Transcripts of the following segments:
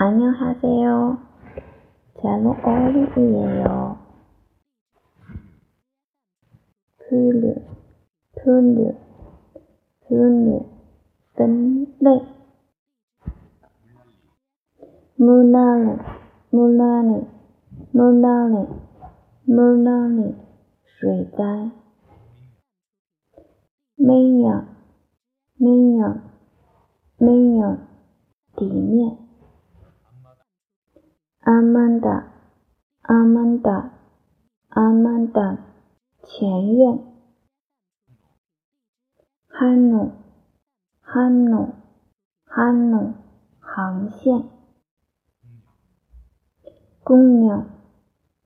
안녕하세요. 저는 오리이에요. 플류, 플류, 플류, 뜬레. 물나래, 물나래, 물나래, 물나래, 水灾。没有，没有，没有，底面。 阿曼达，阿曼达，阿曼达，前院。汉努，汉努，汉努，航线。公鸟，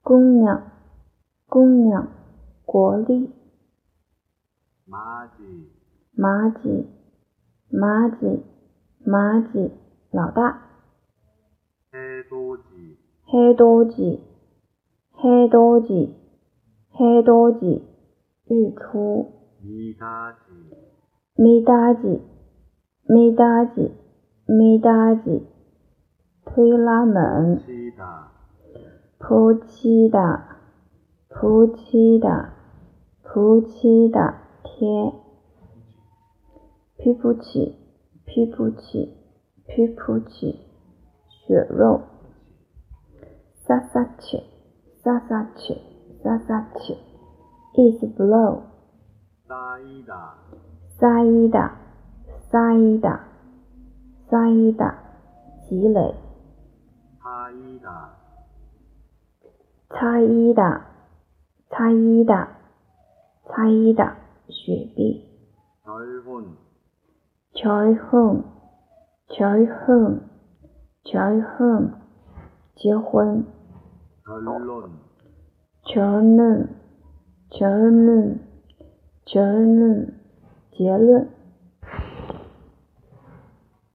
公鸟，公鸟，国力。马吉，马吉，马吉，马吉，老大。黑多吉，黑多吉，黑多吉，日出。米达吉，米达吉，米达吉，米达吉，推拉门。七达，扑七的，扑七的，扑七的贴。皮肤起，皮肤起，皮肤起，血肉。扎沙奇，扎沙奇，扎沙奇，伊兹布罗，扎伊达，扎伊达，扎伊达，扎伊达，吉磊，查伊达，查伊达，查伊达，查伊达，雪碧，乔伊 hone，乔伊 hone，乔伊 hone，乔伊 hone，结婚。结论，结论，结论，结论，结论。